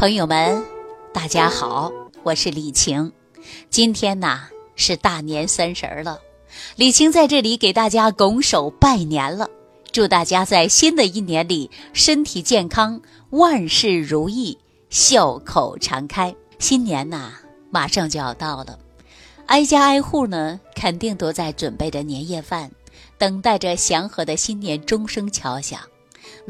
朋友们，大家好，我是李晴。今天呐是大年三十了，李晴在这里给大家拱手拜年了，祝大家在新的一年里身体健康，万事如意，笑口常开。新年呐马上就要到了，挨家挨户呢肯定都在准备着年夜饭，等待着祥和的新年钟声敲响。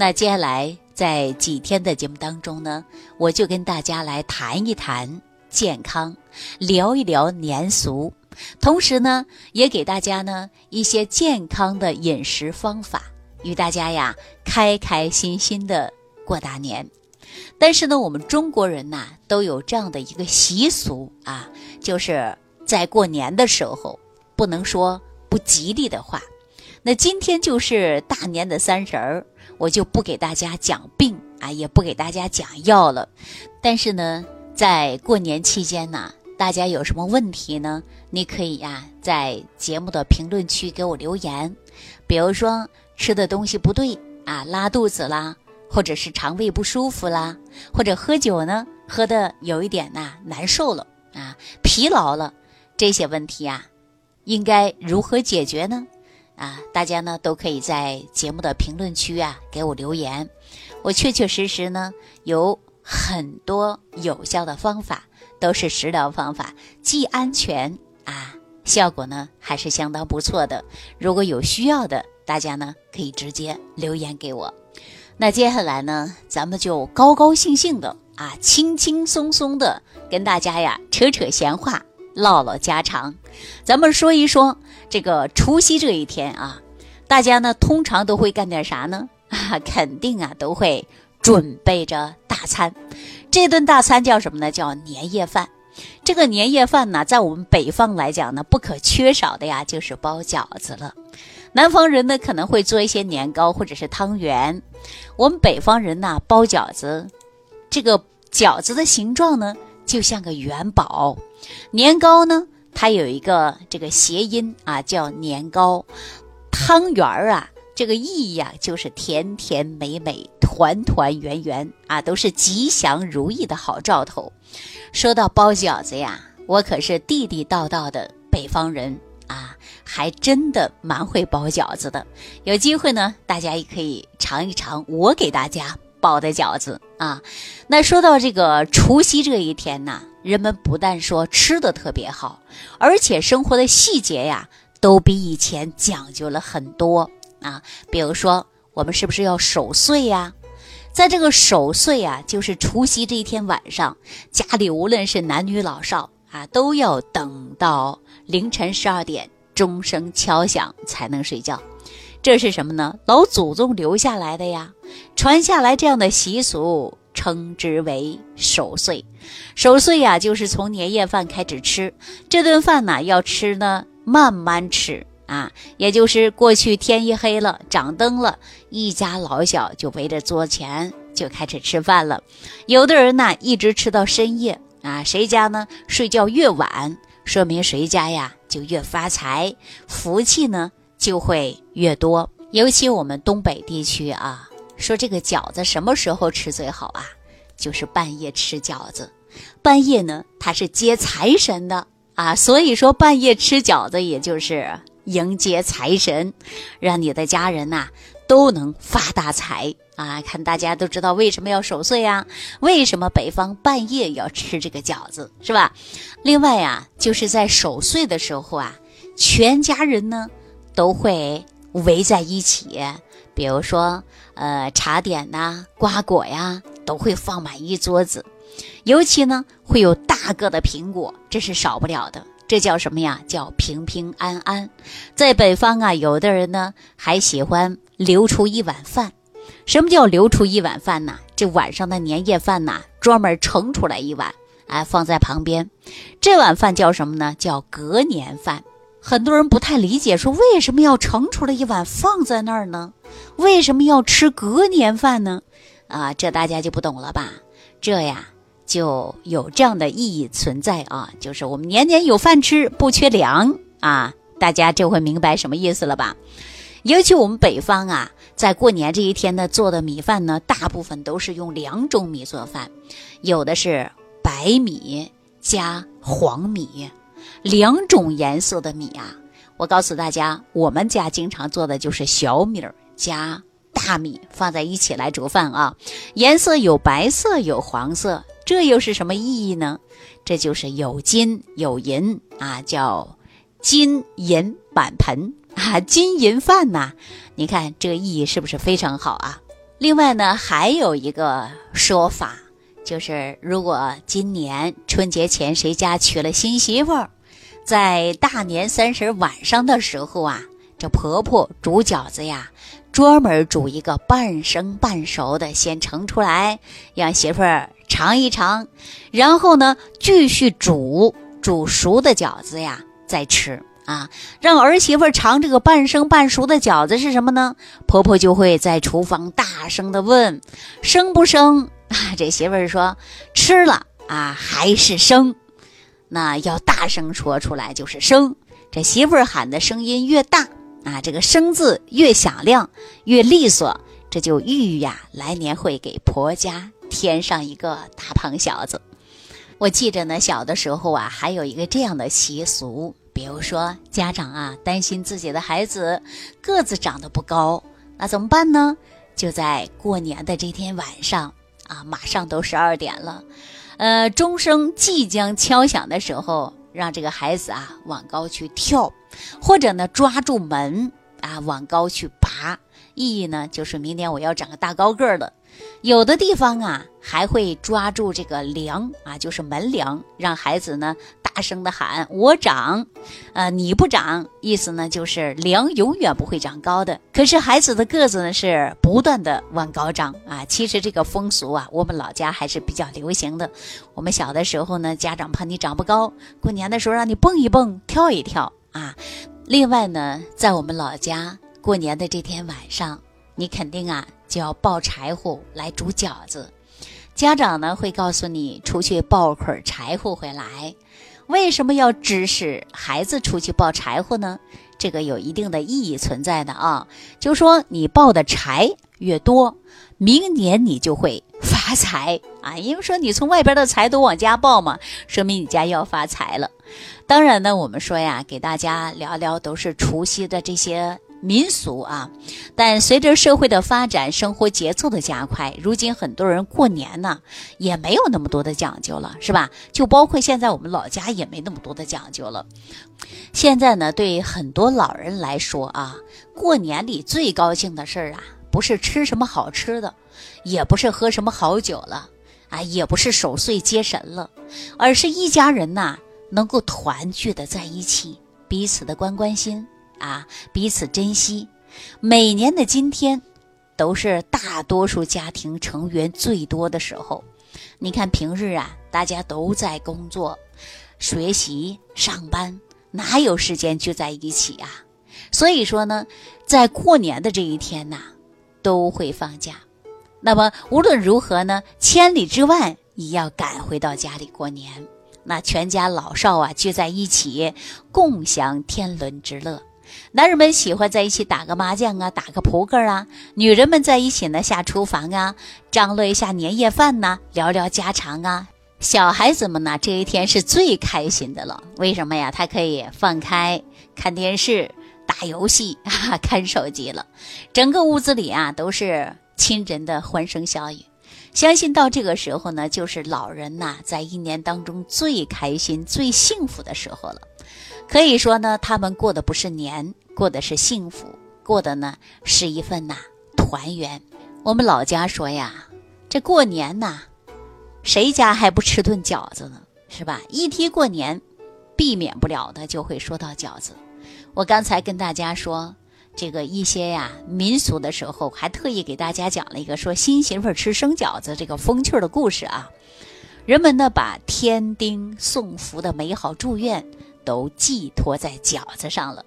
那接下来。在几天的节目当中呢，我就跟大家来谈一谈健康，聊一聊年俗，同时呢，也给大家呢一些健康的饮食方法，与大家呀开开心心的过大年。但是呢，我们中国人呐都有这样的一个习俗啊，就是在过年的时候不能说不吉利的话。那今天就是大年的三十儿。我就不给大家讲病啊，也不给大家讲药了。但是呢，在过年期间呢，大家有什么问题呢？你可以呀，在节目的评论区给我留言。比如说吃的东西不对啊，拉肚子啦，或者是肠胃不舒服啦，或者喝酒呢，喝的有一点呐难受了啊，疲劳了，这些问题啊，应该如何解决呢？啊，大家呢都可以在节目的评论区啊给我留言，我确确实实呢有很多有效的方法，都是食疗方法，既安全啊，效果呢还是相当不错的。如果有需要的，大家呢可以直接留言给我。那接下来呢，咱们就高高兴兴的啊，轻轻松松的跟大家呀扯扯闲话。唠唠家常，咱们说一说这个除夕这一天啊，大家呢通常都会干点啥呢？啊，肯定啊都会准备着大餐。这顿大餐叫什么呢？叫年夜饭。这个年夜饭呢，在我们北方来讲呢，不可缺少的呀就是包饺子了。南方人呢可能会做一些年糕或者是汤圆，我们北方人呢包饺子，这个饺子的形状呢。就像个元宝，年糕呢，它有一个这个谐音啊，叫年糕。汤圆儿啊，这个意义啊，就是甜甜美美、团团圆圆啊，都是吉祥如意的好兆头。说到包饺子呀，我可是地地道道的北方人啊，还真的蛮会包饺子的。有机会呢，大家也可以尝一尝我给大家。包的饺子啊，那说到这个除夕这一天呢，人们不但说吃的特别好，而且生活的细节呀，都比以前讲究了很多啊。比如说，我们是不是要守岁呀？在这个守岁啊，就是除夕这一天晚上，家里无论是男女老少啊，都要等到凌晨十二点钟声敲响才能睡觉。这是什么呢？老祖宗留下来的呀，传下来这样的习俗，称之为守岁。守岁呀，就是从年夜饭开始吃。这顿饭呢，要吃呢，慢慢吃啊。也就是过去天一黑了，掌灯了，一家老小就围着桌前就开始吃饭了。有的人呢，一直吃到深夜啊。谁家呢，睡觉越晚，说明谁家呀就越发财，福气呢。就会越多，尤其我们东北地区啊，说这个饺子什么时候吃最好啊？就是半夜吃饺子。半夜呢，它是接财神的啊，所以说半夜吃饺子，也就是迎接财神，让你的家人呐都能发大财啊！看大家都知道为什么要守岁呀？为什么北方半夜要吃这个饺子，是吧？另外呀，就是在守岁的时候啊，全家人呢。都会围在一起，比如说，呃，茶点呐、瓜果呀，都会放满一桌子。尤其呢，会有大个的苹果，这是少不了的。这叫什么呀？叫平平安安。在北方啊，有的人呢还喜欢留出一碗饭。什么叫留出一碗饭呢？这晚上的年夜饭呐，专门盛出来一碗，哎，放在旁边。这碗饭叫什么呢？叫隔年饭。很多人不太理解，说为什么要盛出来一碗放在那儿呢？为什么要吃隔年饭呢？啊，这大家就不懂了吧？这呀就有这样的意义存在啊，就是我们年年有饭吃，不缺粮啊，大家就会明白什么意思了吧？尤其我们北方啊，在过年这一天呢，做的米饭呢，大部分都是用两种米做饭，有的是白米加黄米，两种颜色的米啊。我告诉大家，我们家经常做的就是小米儿加大米放在一起来煮饭啊，颜色有白色有黄色，这又是什么意义呢？这就是有金有银啊，叫金银满盆啊，金银饭呐。你看这个意义是不是非常好啊？另外呢，还有一个说法，就是如果今年春节前谁家娶了新媳妇儿。在大年三十晚上的时候啊，这婆婆煮饺子呀，专门煮一个半生半熟的，先盛出来，让媳妇儿尝一尝，然后呢，继续煮煮熟的饺子呀，再吃啊。让儿媳妇尝这个半生半熟的饺子是什么呢？婆婆就会在厨房大声的问：“生不生？”啊，这媳妇儿说：“吃了啊，还是生。”那要大声说出来就是生，这媳妇儿喊的声音越大啊，这个生字越响亮越利索，这就寓意呀来年会给婆家添上一个大胖小子。我记着呢，小的时候啊，还有一个这样的习俗，比如说家长啊担心自己的孩子个子长得不高，那怎么办呢？就在过年的这天晚上啊，马上都十二点了。呃，钟声即将敲响的时候，让这个孩子啊往高去跳，或者呢抓住门啊往高去爬，意义呢就是明年我要长个大高个儿的。有的地方啊还会抓住这个梁啊，就是门梁，让孩子呢。大声的喊：“我长，呃，你不长。”意思呢，就是梁永远不会长高的。可是孩子的个子呢，是不断的往高长啊。其实这个风俗啊，我们老家还是比较流行的。我们小的时候呢，家长怕你长不高，过年的时候让你蹦一蹦、跳一跳啊。另外呢，在我们老家过年的这天晚上，你肯定啊就要抱柴火来煮饺子。家长呢会告诉你出去抱捆柴火回来。为什么要指使孩子出去抱柴火呢？这个有一定的意义存在的啊，就说你抱的柴越多，明年你就会发财啊。因为说你从外边的财都往家抱嘛，说明你家要发财了。当然呢，我们说呀，给大家聊聊都是除夕的这些。民俗啊，但随着社会的发展，生活节奏的加快，如今很多人过年呢也没有那么多的讲究了，是吧？就包括现在我们老家也没那么多的讲究了。现在呢，对很多老人来说啊，过年里最高兴的事儿啊，不是吃什么好吃的，也不是喝什么好酒了，啊，也不是守岁接神了，而是一家人呐能够团聚的在一起，彼此的关关心。啊，彼此珍惜。每年的今天，都是大多数家庭成员最多的时候。你看平日啊，大家都在工作、学习、上班，哪有时间聚在一起啊？所以说呢，在过年的这一天呐，都会放假。那么无论如何呢，千里之外也要赶回到家里过年。那全家老少啊聚在一起，共享天伦之乐。男人们喜欢在一起打个麻将啊，打个扑克啊；女人们在一起呢下厨房啊，张罗一下年夜饭呐，聊聊家常啊。小孩子们呢这一天是最开心的了，为什么呀？他可以放开看电视、打游戏、看手机了。整个屋子里啊都是亲人的欢声笑语。相信到这个时候呢，就是老人呐在一年当中最开心、最幸福的时候了。可以说呢，他们过的不是年，过的是幸福，过的呢是一份呐团圆。我们老家说呀，这过年呐，谁家还不吃顿饺子呢？是吧？一提过年，避免不了的就会说到饺子。我刚才跟大家说这个一些呀民俗的时候，还特意给大家讲了一个说新媳妇吃生饺子这个风趣的故事啊。人们呢把添丁送福的美好祝愿。都寄托在饺子上了，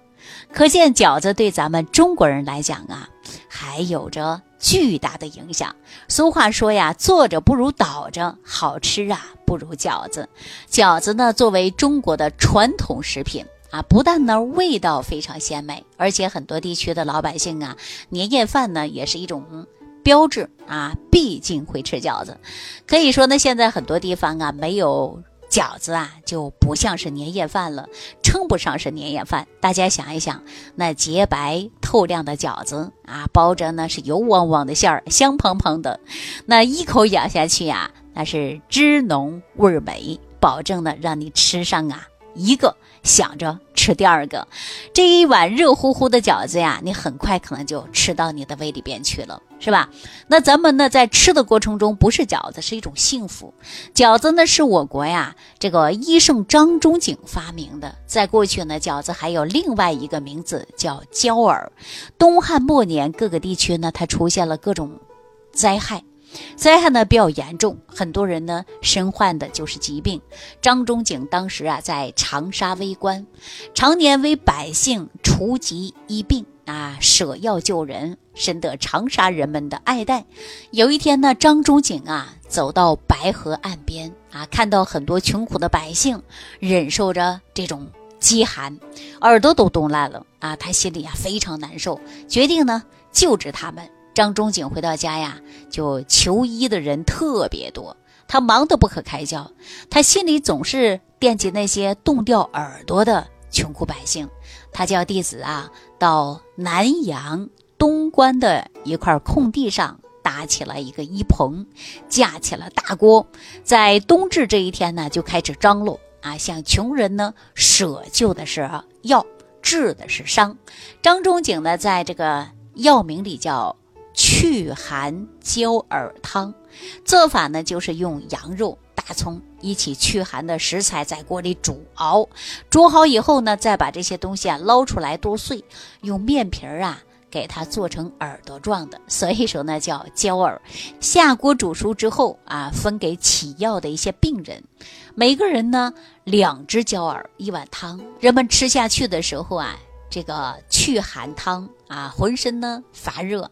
可见饺子对咱们中国人来讲啊，还有着巨大的影响。俗话说呀，坐着不如倒着，好吃啊不如饺子。饺子呢，作为中国的传统食品啊，不但呢味道非常鲜美，而且很多地区的老百姓啊，年夜饭呢也是一种标志啊，毕竟会吃饺子。可以说呢，现在很多地方啊没有。饺子啊，就不像是年夜饭了，称不上是年夜饭。大家想一想，那洁白透亮的饺子啊，包着呢是油汪汪的馅儿，香喷喷的，那一口咬下去呀，那是汁浓味美，保证呢让你吃上啊一个。想着吃第二个，这一碗热乎乎的饺子呀，你很快可能就吃到你的胃里边去了，是吧？那咱们呢，在吃的过程中，不是饺子，是一种幸福。饺子呢，是我国呀这个医圣张仲景发明的。在过去呢，饺子还有另外一个名字叫焦耳。东汉末年，各个地区呢，它出现了各种灾害。灾害呢比较严重，很多人呢身患的就是疾病。张仲景当时啊在长沙为官，常年为百姓除疾医病啊，舍药救人，深得长沙人们的爱戴。有一天呢，张仲景啊走到白河岸边啊，看到很多穷苦的百姓忍受着这种饥寒，耳朵都冻烂了啊，他心里啊非常难受，决定呢救治他们。张仲景回到家呀，就求医的人特别多，他忙得不可开交，他心里总是惦记那些冻掉耳朵的穷苦百姓。他叫弟子啊，到南阳东关的一块空地上搭起了一个衣棚，架起了大锅，在冬至这一天呢，就开始张罗啊，向穷人呢舍救的是药，治的是伤。张仲景呢，在这个药名里叫。祛寒焦耳汤，做法呢就是用羊肉、大葱一起驱寒的食材在锅里煮熬，煮好以后呢，再把这些东西啊捞出来剁碎，用面皮儿啊给它做成耳朵状的，所以说呢叫焦耳。下锅煮熟之后啊，分给起药的一些病人，每个人呢两只焦耳，一碗汤。人们吃下去的时候啊。这个祛寒汤啊，浑身呢发热，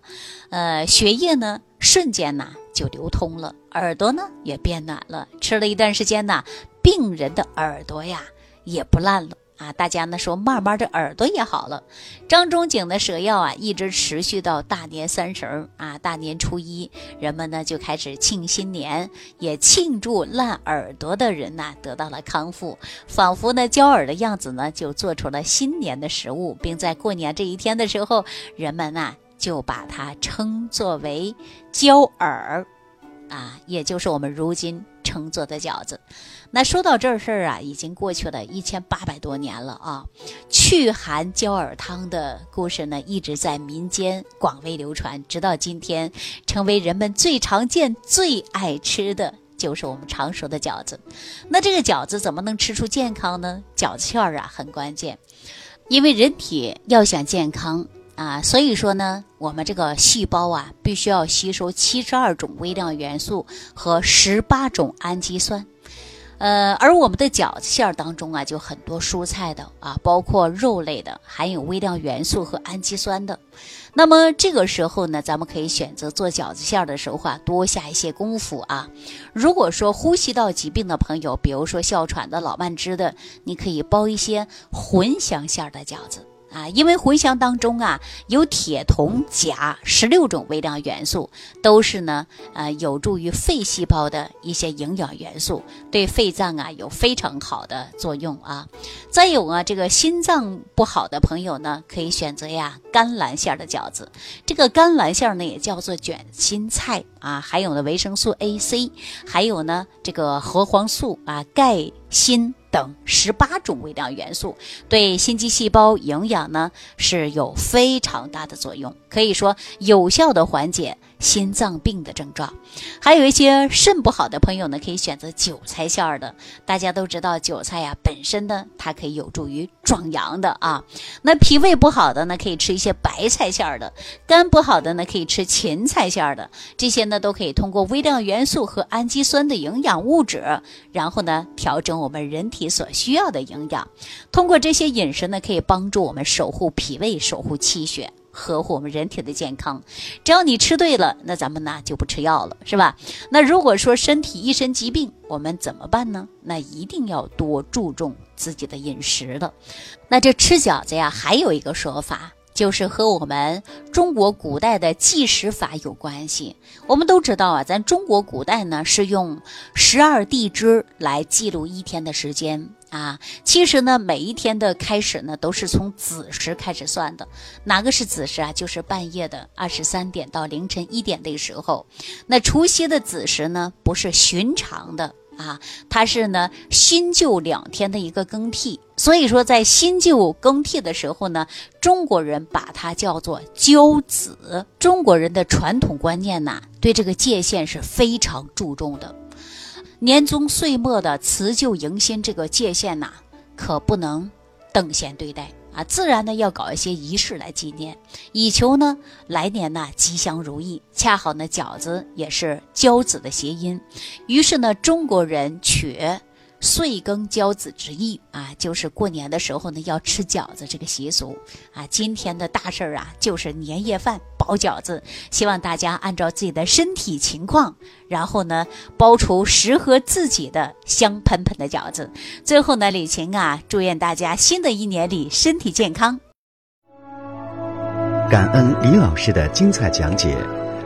呃，血液呢瞬间呢就流通了，耳朵呢也变暖了。吃了一段时间呢，病人的耳朵呀也不烂了。啊，大家呢说慢慢的耳朵也好了。张仲景的蛇药啊，一直持续到大年三十儿啊，大年初一，人们呢就开始庆新年，也庆祝烂耳朵的人呐得到了康复，仿佛呢焦耳的样子呢就做出了新年的食物，并在过年这一天的时候，人们呐就把它称作为焦耳，啊，也就是我们如今称作的饺子。那说到这事儿啊，已经过去了一千八百多年了啊。祛寒焦耳汤的故事呢，一直在民间广为流传，直到今天，成为人们最常见、最爱吃的就是我们常说的饺子。那这个饺子怎么能吃出健康呢？饺子馅儿啊很关键，因为人体要想健康啊，所以说呢，我们这个细胞啊，必须要吸收七十二种微量元素和十八种氨基酸。呃，而我们的饺子馅儿当中啊，就很多蔬菜的啊，包括肉类的，含有微量元素和氨基酸的。那么这个时候呢，咱们可以选择做饺子馅儿的时候啊，多下一些功夫啊。如果说呼吸道疾病的朋友，比如说哮喘的、老慢支的，你可以包一些茴香馅儿的饺子。啊，因为茴香当中啊有铁、铜、钾十六种微量元素，都是呢呃有助于肺细胞的一些营养元素，对肺脏啊有非常好的作用啊。再有啊，这个心脏不好的朋友呢，可以选择呀甘蓝馅的饺子。这个甘蓝馅呢也叫做卷心菜啊，还有呢维生素 A、C，还有呢这个核黄素啊，钙、锌。等十八种微量元素对心肌细胞营养呢是有非常大的作用，可以说有效的缓解。心脏病的症状，还有一些肾不好的朋友呢，可以选择韭菜馅儿的。大家都知道，韭菜呀本身呢，它可以有助于壮阳的啊。那脾胃不好的呢，可以吃一些白菜馅儿的；肝不好的呢，可以吃芹菜馅儿的。这些呢，都可以通过微量元素和氨基酸的营养物质，然后呢，调整我们人体所需要的营养。通过这些饮食呢，可以帮助我们守护脾胃，守护气血。呵护我们人体的健康。只要你吃对了，那咱们呢就不吃药了，是吧？那如果说身体一身疾病，我们怎么办呢？那一定要多注重自己的饮食了。那这吃饺子呀，还有一个说法。就是和我们中国古代的计时法有关系。我们都知道啊，咱中国古代呢是用十二地支来记录一天的时间啊。其实呢，每一天的开始呢都是从子时开始算的。哪个是子时啊？就是半夜的二十三点到凌晨一点的时候。那除夕的子时呢，不是寻常的。啊，它是呢新旧两天的一个更替，所以说在新旧更替的时候呢，中国人把它叫做交子。中国人的传统观念呐，对这个界限是非常注重的。年终岁末的辞旧迎新这个界限呐，可不能等闲对待。啊，自然呢要搞一些仪式来纪念，以求呢来年呢吉祥如意。恰好呢饺子也是交子的谐音，于是呢中国人取。岁耕交子之意啊，就是过年的时候呢要吃饺子这个习俗啊。今天的大事儿啊，就是年夜饭包饺子，希望大家按照自己的身体情况，然后呢包出适合自己的香喷喷的饺子。最后呢，李晴啊，祝愿大家新的一年里身体健康。感恩李老师的精彩讲解。